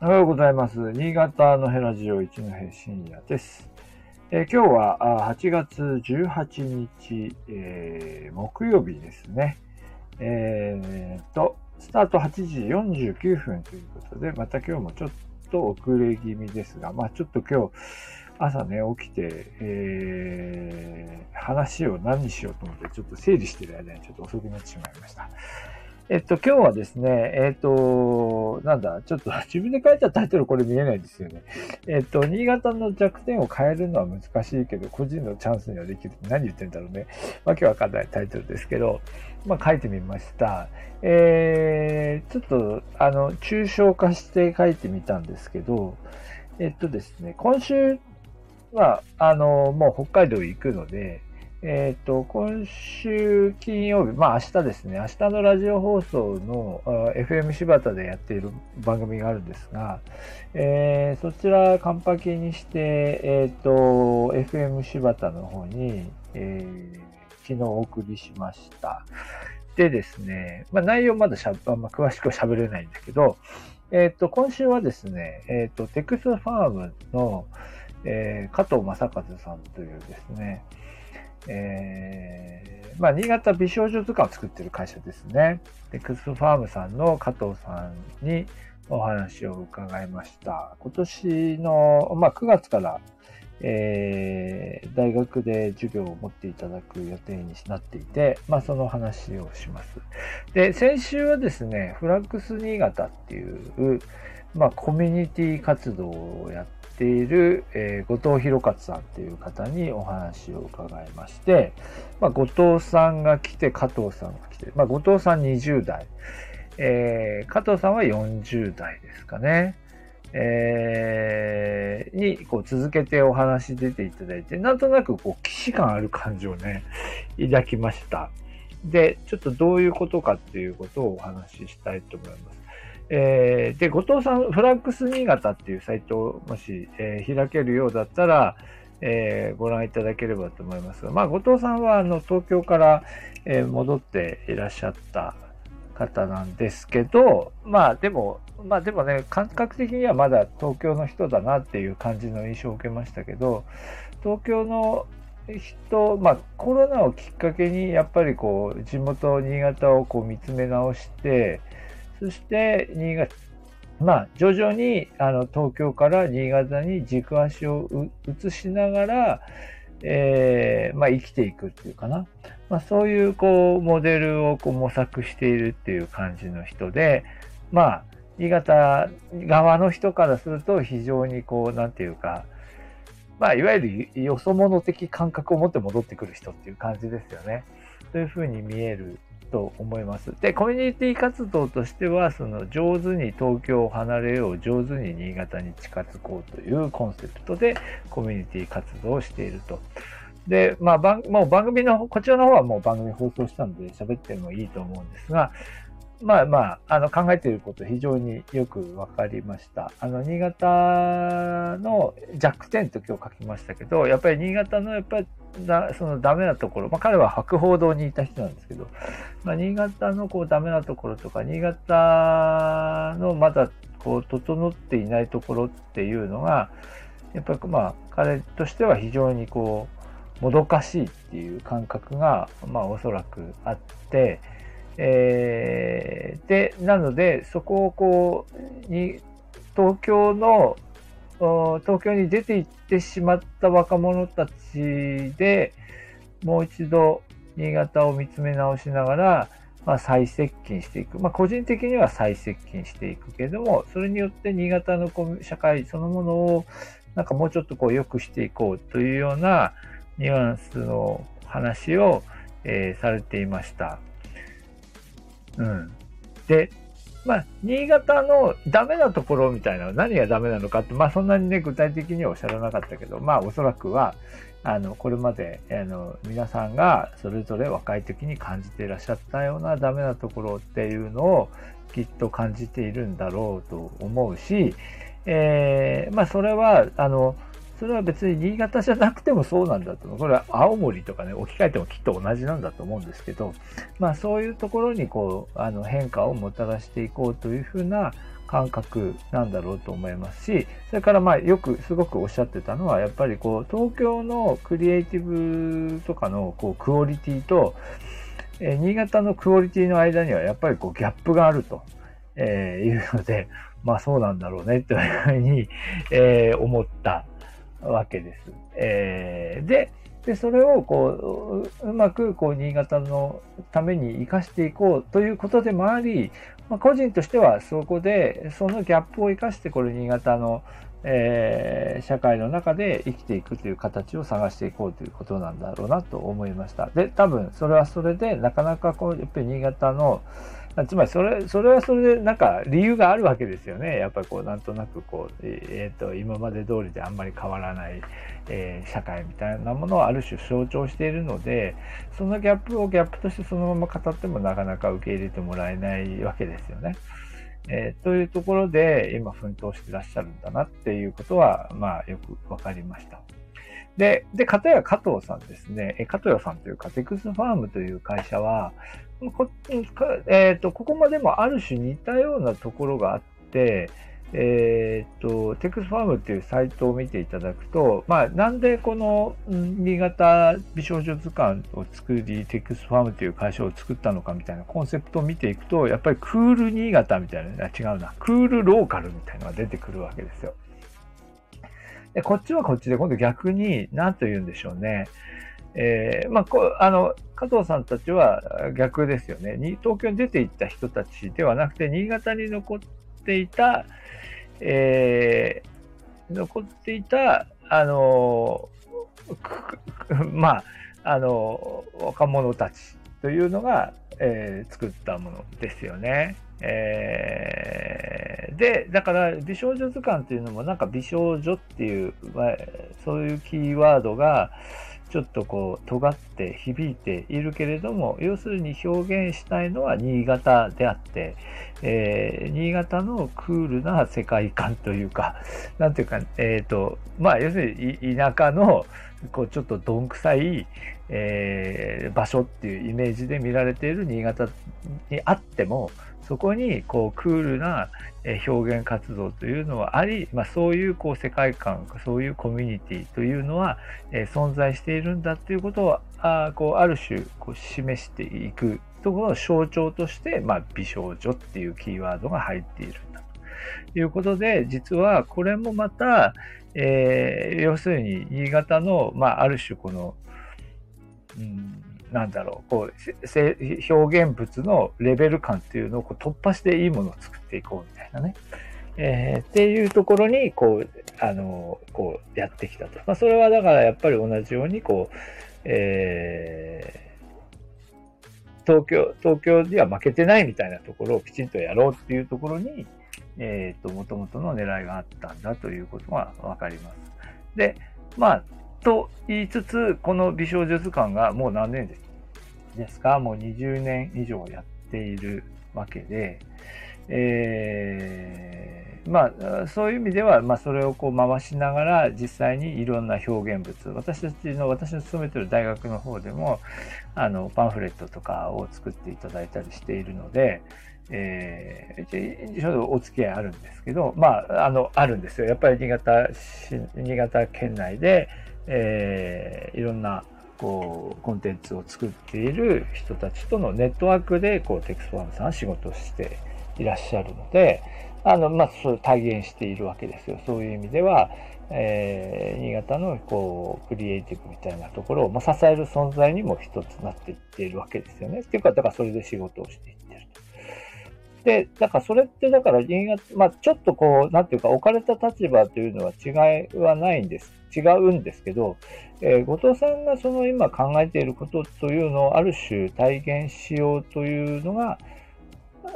おはようございます。新潟のヘラジオ一の平深夜です。えー今日は8月18日、えー木曜日ですね。えーと、スタート8時49分ということで、また今日もちょっと遅れ気味ですが、まあちょっと今日朝ね、起きて、えー話を何にしようと思ってちょっと整理してる間にちょっと遅くなってしまいました。えっと、今日はですね、えっと、なんだ、ちょっと 自分で書いたタイトルこれ見えないですよね。えっと、新潟の弱点を変えるのは難しいけど、個人のチャンスにはできる。何言ってんだろうね。わけわかんないタイトルですけど、まあ書いてみました。えー、ちょっと、あの、抽象化して書いてみたんですけど、えっとですね、今週は、あの、もう北海道行くので、えっ、と、今週金曜日、まあ明日ですね、明日のラジオ放送の FM 柴田でやっている番組があるんですが、えーそちらカンパケにして、えっ、と、FM 柴田の方に、えー昨日お送りしました。でですね、まあ内容まだしゃ、あ詳しくは喋れないんだけど、えっ、と、今週はですね、えっ、と、テクスファームの、えー加藤正和さんというですね、えーまあ、新潟美少女図鑑を作ってる会社ですね。テクスファームさんの加藤さんにお話を伺いました。今年の、まあ、9月から、えー大学で授業を持っていただく予定になっていて、まあ、その話をします。で、先週はですね、フラックス新潟っていう、まあ、コミュニティ活動をやっている、えー後藤弘勝さんっていう方にお話を伺いまして、まあ、後藤さんが来て、加藤さんが来て、まあ、後藤さん20代、えー加藤さんは40代ですかね。えーに、こう続けてお話出ていただいて、なんとなくこう、既視感ある感じをね、抱きました。で、ちょっとどういうことかっていうことをお話ししたいと思います。えーで、後藤さん、フラックス新潟っていうサイトをもし、えー開けるようだったら、えーご覧いただければと思いますが、まあ、後藤さんはあの東京から、えー戻っていらっしゃった方なんですけど、まあでも、まあでもね、感覚的にはまだ東京の人だなっていう感じの印象を受けましたけど、東京の人、まあコロナをきっかけにやっぱりこう地元新潟をこう見つめ直して、そして新潟、まあ徐々にあの東京から新潟に軸足を移しながら、えーまあ生きていくっていうかな。まあそういうこうモデルをこう模索しているっていう感じの人で、まあ新潟側の人からすると非常にこうなんていうか、まあいわゆるよそ者的感覚を持って戻ってくる人っていう感じですよね。そういうふうに見えると思います。で、コミュニティ活動としては、その上手に東京を離れよう、上手に新潟に近づこうというコンセプトでコミュニティ活動をしていると。で、まあ、番もう番組の、こちらの方はもう番組放送したので喋ってもいいと思うんですが、まあまあ、あの考えていること非常によく分かりました。あの、新潟の弱点と今日書きましたけど、やっぱり新潟のやっぱりだそのダメなところ、まあ彼は博報堂にいた人なんですけど、まあ、新潟のこうダメなところとか、新潟のまだこう整っていないところっていうのが、やっぱりまあ彼としては非常にこう、もどかしいっていう感覚が、まあおそらくあって、えーで、なので、そこをこう、に、東京の、東京に出て行ってしまった若者たちで、もう一度新潟を見つめ直しながら、まあ、再接近していく。まあ、個人的には再接近していくけれども、それによって新潟の社会そのものを、なんかもうちょっとこう良くしていこうというようなニュアンスの話を、えーされていました。うん。で、まあ、新潟のダメなところみたいな、何がダメなのかって、まあ、そんなにね、具体的にはおっしゃらなかったけど、まあ、おそらくは、あの、これまで、あの、皆さんがそれぞれ若い時に感じていらっしゃったようなダメなところっていうのをきっと感じているんだろうと思うし、えーまあ、それは、あの、それは別に新潟じゃなくてもそうなんだと。思う。これは青森とかね、置き換えてもきっと同じなんだと思うんですけど、まあそういうところにこう、あの変化をもたらしていこうというふうな感覚なんだろうと思いますし、それからまあよくすごくおっしゃってたのは、やっぱりこう東京のクリエイティブとかのこうクオリティと、え、新潟のクオリティの間にはやっぱりこうギャップがあると、え、いうので、まあそうなんだろうねというふうに、え、思った。わけです。えー、で、で、それをこう、うまくこう、新潟のために生かしていこうということでもあり、まあ、個人としてはそこで、そのギャップを生かして、これ新潟の、えー、社会の中で生きていくという形を探していこうということなんだろうなと思いました。で、多分それはそれで、なかなかこう、やっぱり新潟の、つまりそれ、それはそれでなんか理由があるわけですよね。やっぱりこう、なんとなくこう、え、ー、と、今まで通りであんまり変わらない、えー、社会みたいなものをある種象徴しているので、そのギャップをギャップとしてそのまま語ってもなかなか受け入れてもらえないわけですよね。えー、というところで今奮闘してらっしゃるんだなっていうことは、まあよくわかりました。で、で、かたや加藤さんですね、え加藤さんというか、テクスファームという会社は、こ,、えーと、ここまでもある種似たようなところがあって、えっ、と、テクスファームっていうサイトを見ていただくと、まあ、なんでこの新潟美少女図鑑を作り、テクスファームという会社を作ったのかみたいなコンセプトを見ていくと、やっぱりクール新潟みたいな、違うな、クールローカルみたいなのが出てくるわけですよ。で、こっちはこっちで今度逆に、何と言うんでしょうね。えー、まあ、こあの、加藤さんたちは逆ですよね。東京に出て行った人たちではなくて、新潟に残っていた、えー、残っていた、あの、まあ、あの、若者たちというのが、えー、作ったものですよね。えー、で、だから美少女図鑑っていうのもなんか美少女っていう、まあ、そういうキーワードが、ちょっとこう尖って響いているけれども要するに表現したいのは新潟であって、えー、新潟のクールな世界観というかなんていうかえっ、ー、とまあ要するに田舎のこうちょっとどんくさい、えー、場所っていうイメージで見られている新潟にあってもそこにこうクールな表現活動というのはあり、まあ、そういうこう世界観そういうコミュニティというのは、え存在しているんだということをあこうある種こう示していくところの象徴として、まあ、美少女っていうキーワードが入っているんだということで実はこれもまた、えー、要するに新潟の、まあ、ある種この、うんなんだろう、こう、表現物のレベル感っていうのをこう突破していいものを作っていこうみたいなね。えー、っていうところに、こう、あの、こう、やってきたと。まあ、それはだからやっぱり同じように、こう、えー、東京、東京には負けてないみたいなところをきちんとやろうっていうところに、え、ー、と、もともとの狙いがあったんだということがわかります。で、まあ、と言いつつ、この美少女図鑑がもう何年ですか？もう20年以上やっているわけで、えー、まあ、そういう意味では、まあ、それをこう回しながら実際にいろんな表現物、私たちの、私の勤めてる大学の方でも、あの、パンフレットとかを作っていただいたりしているので、えー、ちょうどお付き合いあるんですけど、まあ、あの、あるんですよ。やっぱり新潟新潟県内で、えー、いろんなこうコンテンツを作っている人たちとのネットワークでこうテクスファームさんは仕事をしていらっしゃるのであの、まあ、それ体現しているわけですよそういう意味では、えー、新潟のこうクリエイティブみたいなところを、まあ、支える存在にも一つなっていっているわけですよね。っていうかだからそれで仕事をしていて。で、だからそれってだから新潟、まあちょっとこう、なんていうか置かれた立場というのは違いはないんです。違うんですけど、えー、後藤さんがその今考えていることというのをある種体現しようというのが、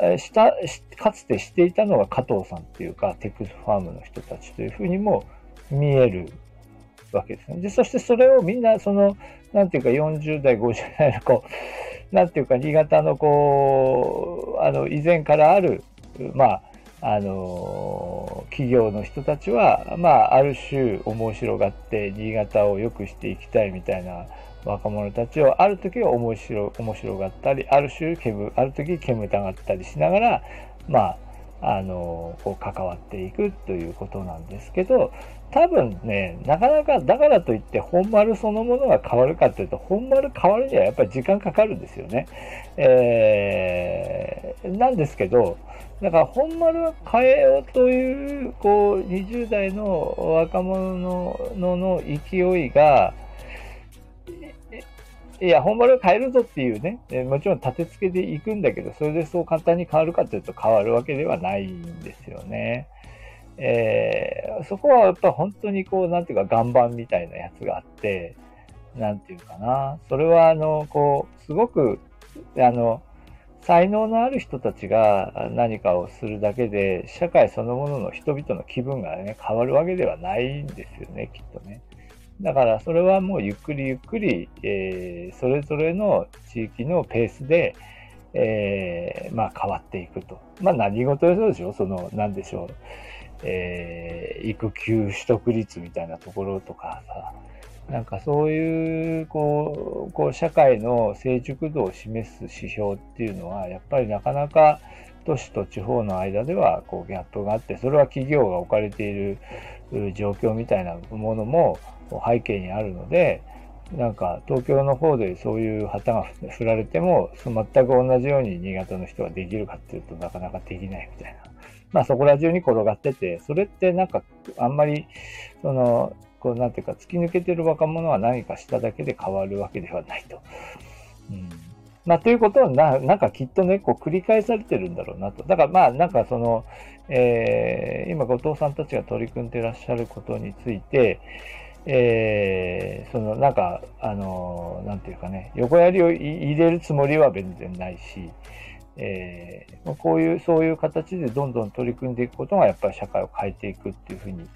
え、したかつてしていたのが加藤さんっていうかテックスファームの人たちというふうにも見えるわけですね。でそしてそれをみんなそのなんていうか40代50代のこうなんていうか新潟のこうあの以前からあるまああの企業の人たちは、まあ、ある種面白がって新潟を良くしていきたいみたいな若者たちをある時は面白面白がったりある種煙ある時煙たがったりしながら、まああの、こう関わっていくということなんですけど、多分ね、なかなか、だからといって本丸そのものが変わるかというと、本丸変わるにはやっぱり時間かかるんですよね。えー、なんですけど、だから本丸を変えようという、こう、20代の若者ののの勢いが、いや、本丸を変えるぞっていうね、えもちろん立て付けでいくんだけど、それでそう簡単に変わるかというと変わるわけではないんですよね。えー、そこはやっぱ本当にこう、なんていうか岩盤みたいなやつがあって、なんていうかな、それはあの、こう、すごく、あの、才能のある人たちが何かをするだけで、社会そのものの人々の気分がね、変わるわけではないんですよね、きっとね。だからそれはもうゆっくりゆっくり、えー、それぞれの地域のペースで、えー、まあ変わっていくと。まあ何事でしょうその、なんでしょう。えー、育休取得率みたいなところとかさ、なんかそういう、こう、こう社会の成熟度を示す指標っていうのは、やっぱりなかなか都市と地方の間ではこうギャップがあって、それは企業が置かれている状況みたいなものも背景にあるので、なんか東京の方でそういう旗が振られても、全く同じように新潟の人はできるかっていうとなかなかできないみたいな。まあそこら中に転がってて、それってなんかあんまり、その、こうなんていうか突き抜けてる若者は何かしただけで変わるわけではないと。うんまあ、ということはな、なんかきっとね、こう繰り返されてるんだろうなと。だからまあ、なんかその、えー、今後藤さんたちが取り組んでいらっしゃることについて、えー、そのなんか、あの、なんていうかね、横やりを入れるつもりは全然ないし、えー、こういう、そういう形でどんどん取り組んでいくことがやっぱり社会を変えていくっていうふうに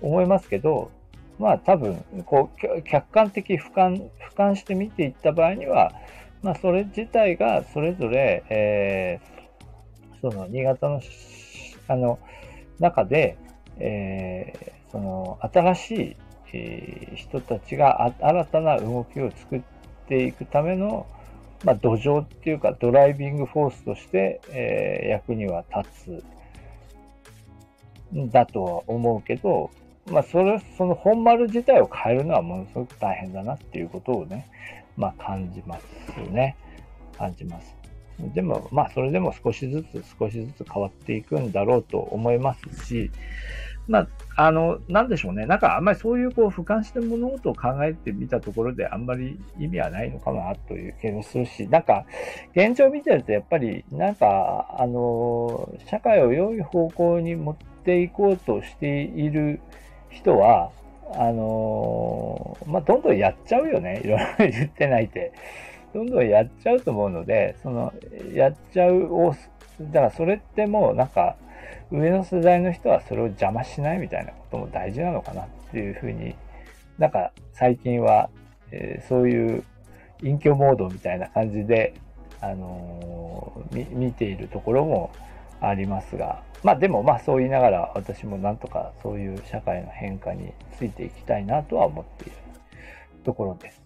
思いますけど、まあ多分、こう、客観的俯瞰、俯瞰して見ていった場合には、まあそれ自体がそれぞれ、えー、その新潟の、あの、中で、えー、その新しい、えー、人たちが新たな動きを作っていくための、まあ、土壌っていうかドライビングフォースとして、えー、役には立つんだとは思うけど、まあ、それ、その本丸自体を変えるのはものすごく大変だなっていうことをね、まあ、感じますね。感じます。でも、まあ、それでも少しずつ少しずつ変わっていくんだろうと思いますし、まあ、あの、なんでしょうね。なんかあんまりそういうこう俯瞰して物事を考えてみたところであんまり意味はないのかなという気もするし、なんか現状見てるとやっぱりなんかあの、社会を良い方向に持っていこうとしている人は、あの、まあ、どんどんやっちゃうよね。いろいろ 言ってないで。どんどんやっちゃうと思うので、その、やっちゃうを、だからそれってもうなんか、上の世代の人はそれを邪魔しないみたいなことも大事なのかなっていうふうに、なんか最近は、えー、そういう隠居モードみたいな感じで、あのー、見ているところもありますが、まあでもまあそう言いながら私もなんとかそういう社会の変化についていきたいなとは思っているところです。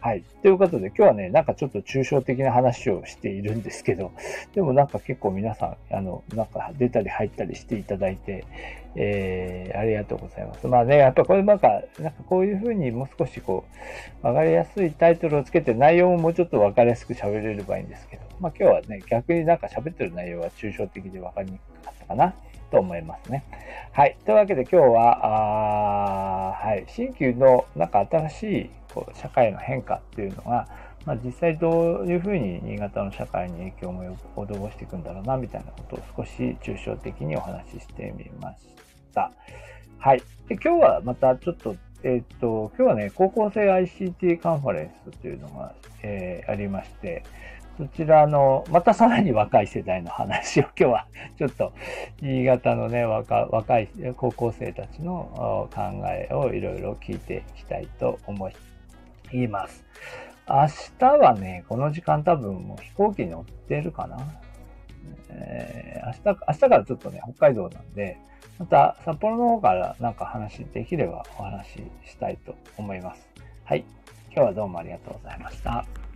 はい。ということで、今日はね、なんかちょっと抽象的な話をしているんですけど、でもなんか結構皆さん、あの、なんか出たり入ったりしていただいて、えー、ありがとうございます。まあね、やっぱこれなんか、なんかこういうふうにもう少しこう、わかりやすいタイトルをつけて内容ももうちょっとわかりやすく喋れればいいんですけど、まあ今日はね、逆になんか喋ってる内容は抽象的でわかりにくかったかな。と思いますね。はい。というわけで今日は、あはい。新旧のなんか新しいこう社会の変化っていうのが、まあ、実際どういうふうに新潟の社会に影響を及ぼしていくんだろうな、みたいなことを少し抽象的にお話ししてみました。はい。で今日はまたちょっと、えっ、と、今日はね、高校生 ICT カンファレンスというのが、えー、ありまして、そちらの、またさらに若い世代の話を 今日はちょっと新潟のね、若若い高校生たちの考えをいろいろ聞いていきたいと思い言います。明日はね、この時間多分もう飛行機に乗ってるかな。えー、明日、明日からちょっとね、北海道なんで、また札幌の方からなんか話できればお話ししたいと思います。はい。今日はどうもありがとうございました。